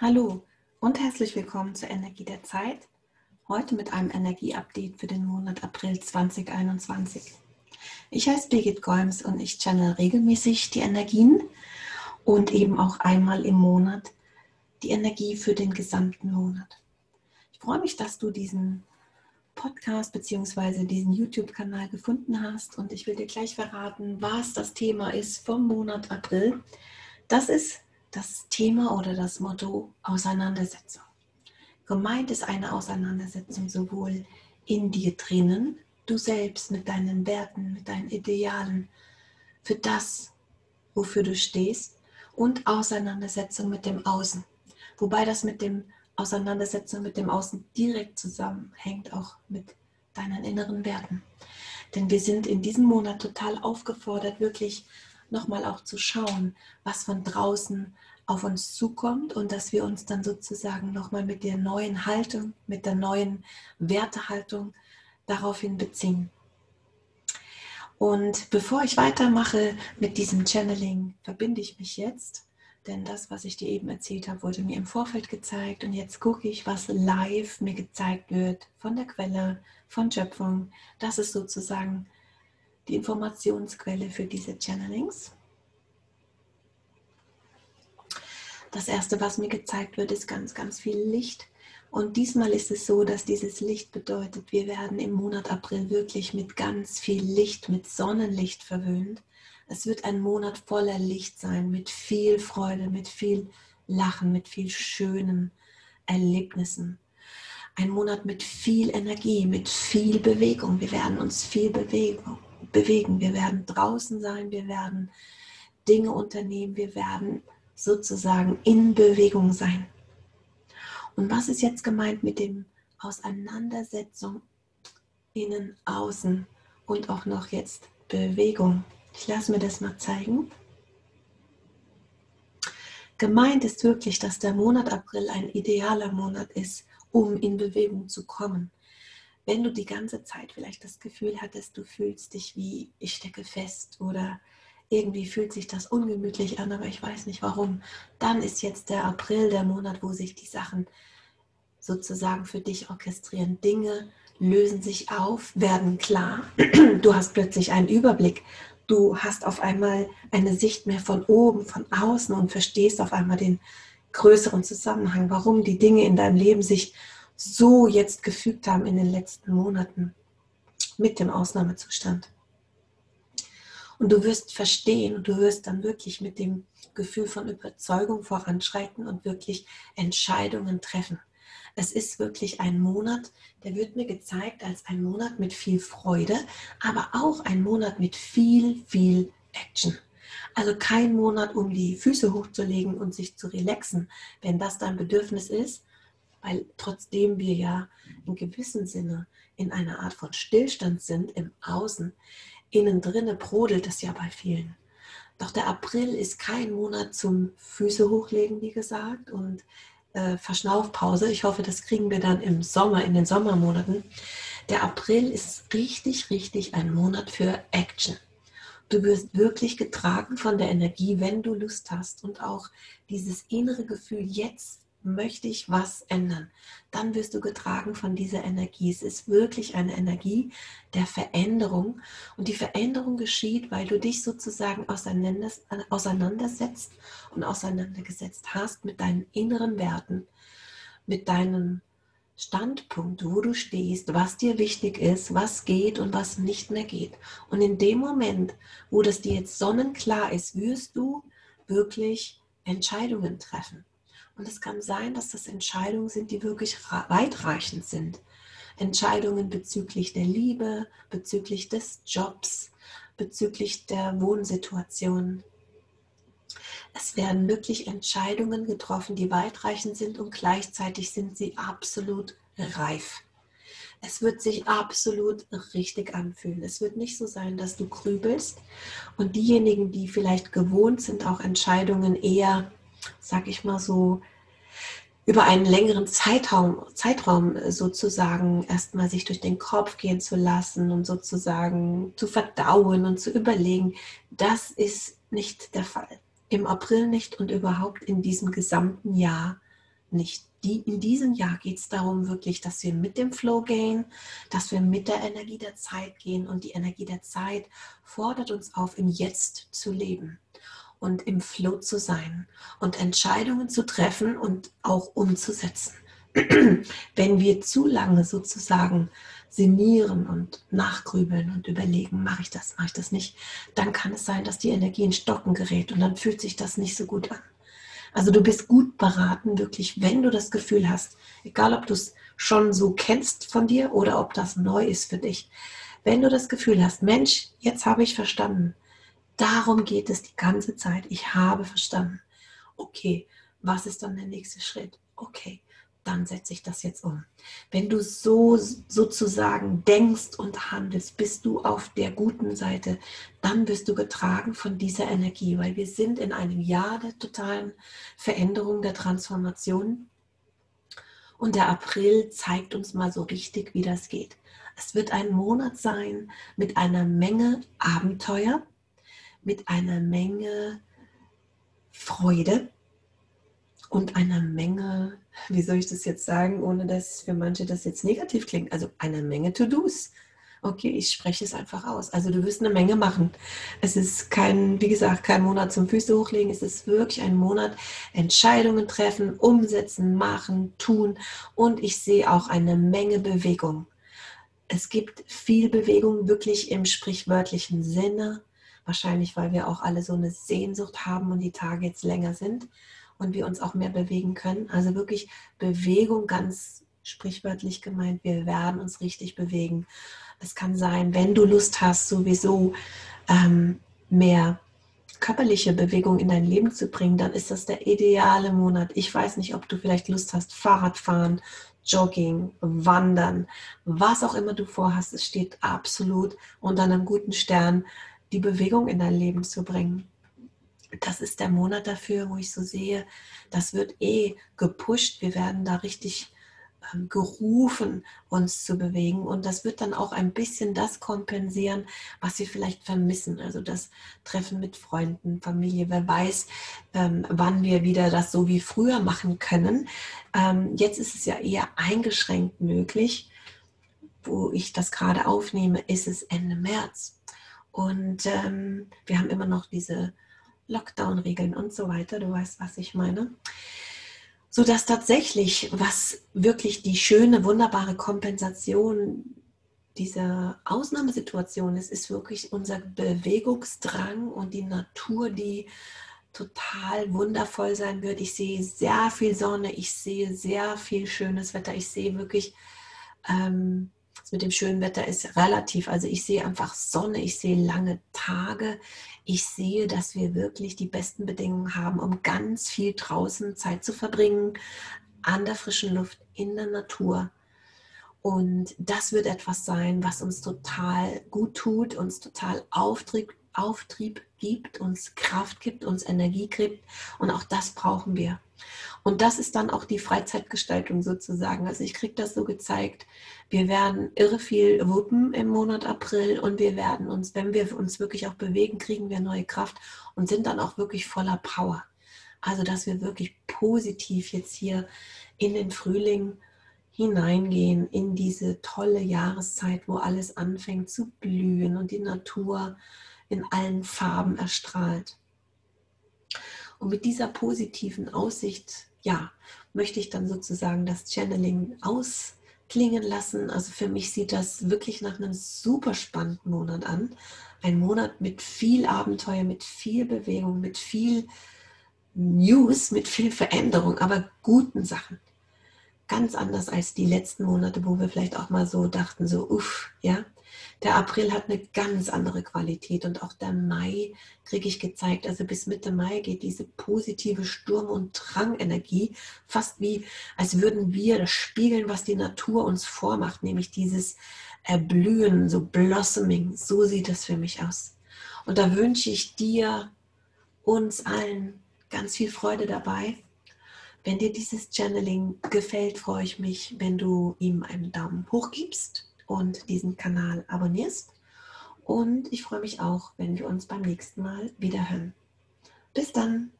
Hallo und herzlich willkommen zur Energie der Zeit. Heute mit einem Energieupdate für den Monat April 2021. Ich heiße Birgit Golms und ich channel regelmäßig die Energien und eben auch einmal im Monat die Energie für den gesamten Monat. Ich freue mich, dass du diesen Podcast bzw. diesen YouTube-Kanal gefunden hast und ich will dir gleich verraten, was das Thema ist vom Monat April. Das ist das Thema oder das Motto Auseinandersetzung. Gemeint ist eine Auseinandersetzung sowohl in dir drinnen, du selbst mit deinen Werten, mit deinen Idealen, für das, wofür du stehst, und Auseinandersetzung mit dem Außen. Wobei das mit dem Auseinandersetzung mit dem Außen direkt zusammenhängt, auch mit deinen inneren Werten. Denn wir sind in diesem Monat total aufgefordert, wirklich nochmal auch zu schauen, was von draußen auf uns zukommt und dass wir uns dann sozusagen nochmal mit der neuen Haltung, mit der neuen Wertehaltung daraufhin beziehen. Und bevor ich weitermache mit diesem Channeling, verbinde ich mich jetzt, denn das, was ich dir eben erzählt habe, wurde mir im Vorfeld gezeigt und jetzt gucke ich, was live mir gezeigt wird von der Quelle, von Schöpfung. Das ist sozusagen die Informationsquelle für diese Channelings. Das erste, was mir gezeigt wird, ist ganz, ganz viel Licht. Und diesmal ist es so, dass dieses Licht bedeutet, wir werden im Monat April wirklich mit ganz viel Licht, mit Sonnenlicht verwöhnt. Es wird ein Monat voller Licht sein, mit viel Freude, mit viel Lachen, mit viel schönen Erlebnissen. Ein Monat mit viel Energie, mit viel Bewegung. Wir werden uns viel bewegen bewegen. Wir werden draußen sein, wir werden Dinge unternehmen, wir werden sozusagen in Bewegung sein. Und was ist jetzt gemeint mit dem Auseinandersetzung innen, außen und auch noch jetzt Bewegung? Ich lasse mir das mal zeigen. Gemeint ist wirklich, dass der Monat April ein idealer Monat ist, um in Bewegung zu kommen wenn du die ganze Zeit vielleicht das Gefühl hattest, du fühlst dich wie ich stecke fest oder irgendwie fühlt sich das ungemütlich an, aber ich weiß nicht warum, dann ist jetzt der April der Monat, wo sich die Sachen sozusagen für dich orchestrieren. Dinge lösen sich auf, werden klar. Du hast plötzlich einen Überblick. Du hast auf einmal eine Sicht mehr von oben, von außen und verstehst auf einmal den größeren Zusammenhang, warum die Dinge in deinem Leben sich so jetzt gefügt haben in den letzten Monaten mit dem Ausnahmezustand. Und du wirst verstehen und du wirst dann wirklich mit dem Gefühl von Überzeugung voranschreiten und wirklich Entscheidungen treffen. Es ist wirklich ein Monat, der wird mir gezeigt als ein Monat mit viel Freude, aber auch ein Monat mit viel, viel Action. Also kein Monat, um die Füße hochzulegen und sich zu relaxen. Wenn das dein Bedürfnis ist, weil trotzdem wir ja in gewissem Sinne in einer Art von Stillstand sind im Außen, innen drinne brodelt es ja bei vielen. Doch der April ist kein Monat zum Füße hochlegen, wie gesagt, und äh, Verschnaufpause. Ich hoffe, das kriegen wir dann im Sommer, in den Sommermonaten. Der April ist richtig, richtig ein Monat für Action. Du wirst wirklich getragen von der Energie, wenn du Lust hast und auch dieses innere Gefühl, jetzt möchte ich was ändern, dann wirst du getragen von dieser Energie. Es ist wirklich eine Energie der Veränderung und die Veränderung geschieht, weil du dich sozusagen auseinandersetzt und auseinandergesetzt hast mit deinen inneren Werten, mit deinem Standpunkt, wo du stehst, was dir wichtig ist, was geht und was nicht mehr geht. Und in dem Moment, wo das dir jetzt sonnenklar ist, wirst du wirklich Entscheidungen treffen. Und es kann sein, dass das Entscheidungen sind, die wirklich weitreichend sind. Entscheidungen bezüglich der Liebe, bezüglich des Jobs, bezüglich der Wohnsituation. Es werden wirklich Entscheidungen getroffen, die weitreichend sind und gleichzeitig sind sie absolut reif. Es wird sich absolut richtig anfühlen. Es wird nicht so sein, dass du grübelst und diejenigen, die vielleicht gewohnt sind, auch Entscheidungen eher sag ich mal so, über einen längeren Zeitraum, Zeitraum sozusagen erstmal sich durch den Kopf gehen zu lassen und sozusagen zu verdauen und zu überlegen, das ist nicht der Fall. Im April nicht und überhaupt in diesem gesamten Jahr nicht. Die, in diesem Jahr geht es darum wirklich, dass wir mit dem Flow gehen, dass wir mit der Energie der Zeit gehen und die Energie der Zeit fordert uns auf, im Jetzt zu leben und im Flow zu sein und Entscheidungen zu treffen und auch umzusetzen. Wenn wir zu lange sozusagen sinnieren und nachgrübeln und überlegen, mache ich das, mache ich das nicht, dann kann es sein, dass die Energie in Stocken gerät und dann fühlt sich das nicht so gut an. Also du bist gut beraten, wirklich, wenn du das Gefühl hast, egal ob du es schon so kennst von dir oder ob das neu ist für dich, wenn du das Gefühl hast, Mensch, jetzt habe ich verstanden, darum geht es die ganze Zeit, ich habe verstanden. Okay, was ist dann der nächste Schritt? Okay, dann setze ich das jetzt um. Wenn du so sozusagen denkst und handelst, bist du auf der guten Seite, dann bist du getragen von dieser Energie, weil wir sind in einem Jahr der totalen Veränderung, der Transformation. Und der April zeigt uns mal so richtig, wie das geht. Es wird ein Monat sein mit einer Menge Abenteuer, mit einer Menge Freude und einer Menge wie soll ich das jetzt sagen, ohne dass für manche das jetzt negativ klingt? Also eine Menge To-Dos. Okay, ich spreche es einfach aus. Also du wirst eine Menge machen. Es ist kein, wie gesagt, kein Monat zum Füße hochlegen. Es ist wirklich ein Monat Entscheidungen treffen, umsetzen, machen, tun. Und ich sehe auch eine Menge Bewegung. Es gibt viel Bewegung wirklich im sprichwörtlichen Sinne. Wahrscheinlich, weil wir auch alle so eine Sehnsucht haben und die Tage jetzt länger sind und wir uns auch mehr bewegen können. Also wirklich Bewegung ganz sprichwörtlich gemeint, wir werden uns richtig bewegen. Es kann sein, wenn du Lust hast, sowieso ähm, mehr körperliche Bewegung in dein Leben zu bringen, dann ist das der ideale Monat. Ich weiß nicht, ob du vielleicht Lust hast, Fahrradfahren, Jogging, Wandern, was auch immer du vorhast. Es steht absolut unter einem guten Stern, die Bewegung in dein Leben zu bringen das ist der Monat dafür, wo ich so sehe, das wird eh gepusht. Wir werden da richtig ähm, gerufen, uns zu bewegen. Und das wird dann auch ein bisschen das kompensieren, was wir vielleicht vermissen. Also das Treffen mit Freunden, Familie. Wer weiß, ähm, wann wir wieder das so wie früher machen können. Ähm, jetzt ist es ja eher eingeschränkt möglich. Wo ich das gerade aufnehme, ist es Ende März. Und ähm, wir haben immer noch diese Lockdown-Regeln und so weiter. Du weißt, was ich meine. So dass tatsächlich, was wirklich die schöne, wunderbare Kompensation dieser Ausnahmesituation ist, ist wirklich unser Bewegungsdrang und die Natur, die total wundervoll sein wird. Ich sehe sehr viel Sonne, ich sehe sehr viel schönes Wetter, ich sehe wirklich ähm, das mit dem schönen Wetter ist relativ. Also ich sehe einfach Sonne, ich sehe lange Tage. Ich sehe, dass wir wirklich die besten Bedingungen haben, um ganz viel draußen Zeit zu verbringen, an der frischen Luft, in der Natur. Und das wird etwas sein, was uns total gut tut, uns total Auftrieb, Auftrieb gibt, uns Kraft gibt, uns Energie gibt. Und auch das brauchen wir. Und das ist dann auch die Freizeitgestaltung sozusagen. Also ich kriege das so gezeigt. Wir werden irre viel wuppen im Monat April und wir werden uns, wenn wir uns wirklich auch bewegen, kriegen wir neue Kraft und sind dann auch wirklich voller Power. Also dass wir wirklich positiv jetzt hier in den Frühling hineingehen, in diese tolle Jahreszeit, wo alles anfängt zu blühen und die Natur in allen Farben erstrahlt. Und mit dieser positiven Aussicht, ja, möchte ich dann sozusagen das Channeling ausklingen lassen. Also für mich sieht das wirklich nach einem super spannenden Monat an. Ein Monat mit viel Abenteuer, mit viel Bewegung, mit viel News, mit viel Veränderung, aber guten Sachen. Ganz anders als die letzten Monate, wo wir vielleicht auch mal so dachten, so, uff, ja, der April hat eine ganz andere Qualität und auch der Mai kriege ich gezeigt. Also bis Mitte Mai geht diese positive Sturm- und Drangenergie fast wie, als würden wir das spiegeln, was die Natur uns vormacht, nämlich dieses Erblühen, so Blossoming. So sieht es für mich aus. Und da wünsche ich dir, uns allen ganz viel Freude dabei. Wenn dir dieses Channeling gefällt, freue ich mich, wenn du ihm einen Daumen hoch gibst und diesen Kanal abonnierst. Und ich freue mich auch, wenn wir uns beim nächsten Mal wieder hören. Bis dann!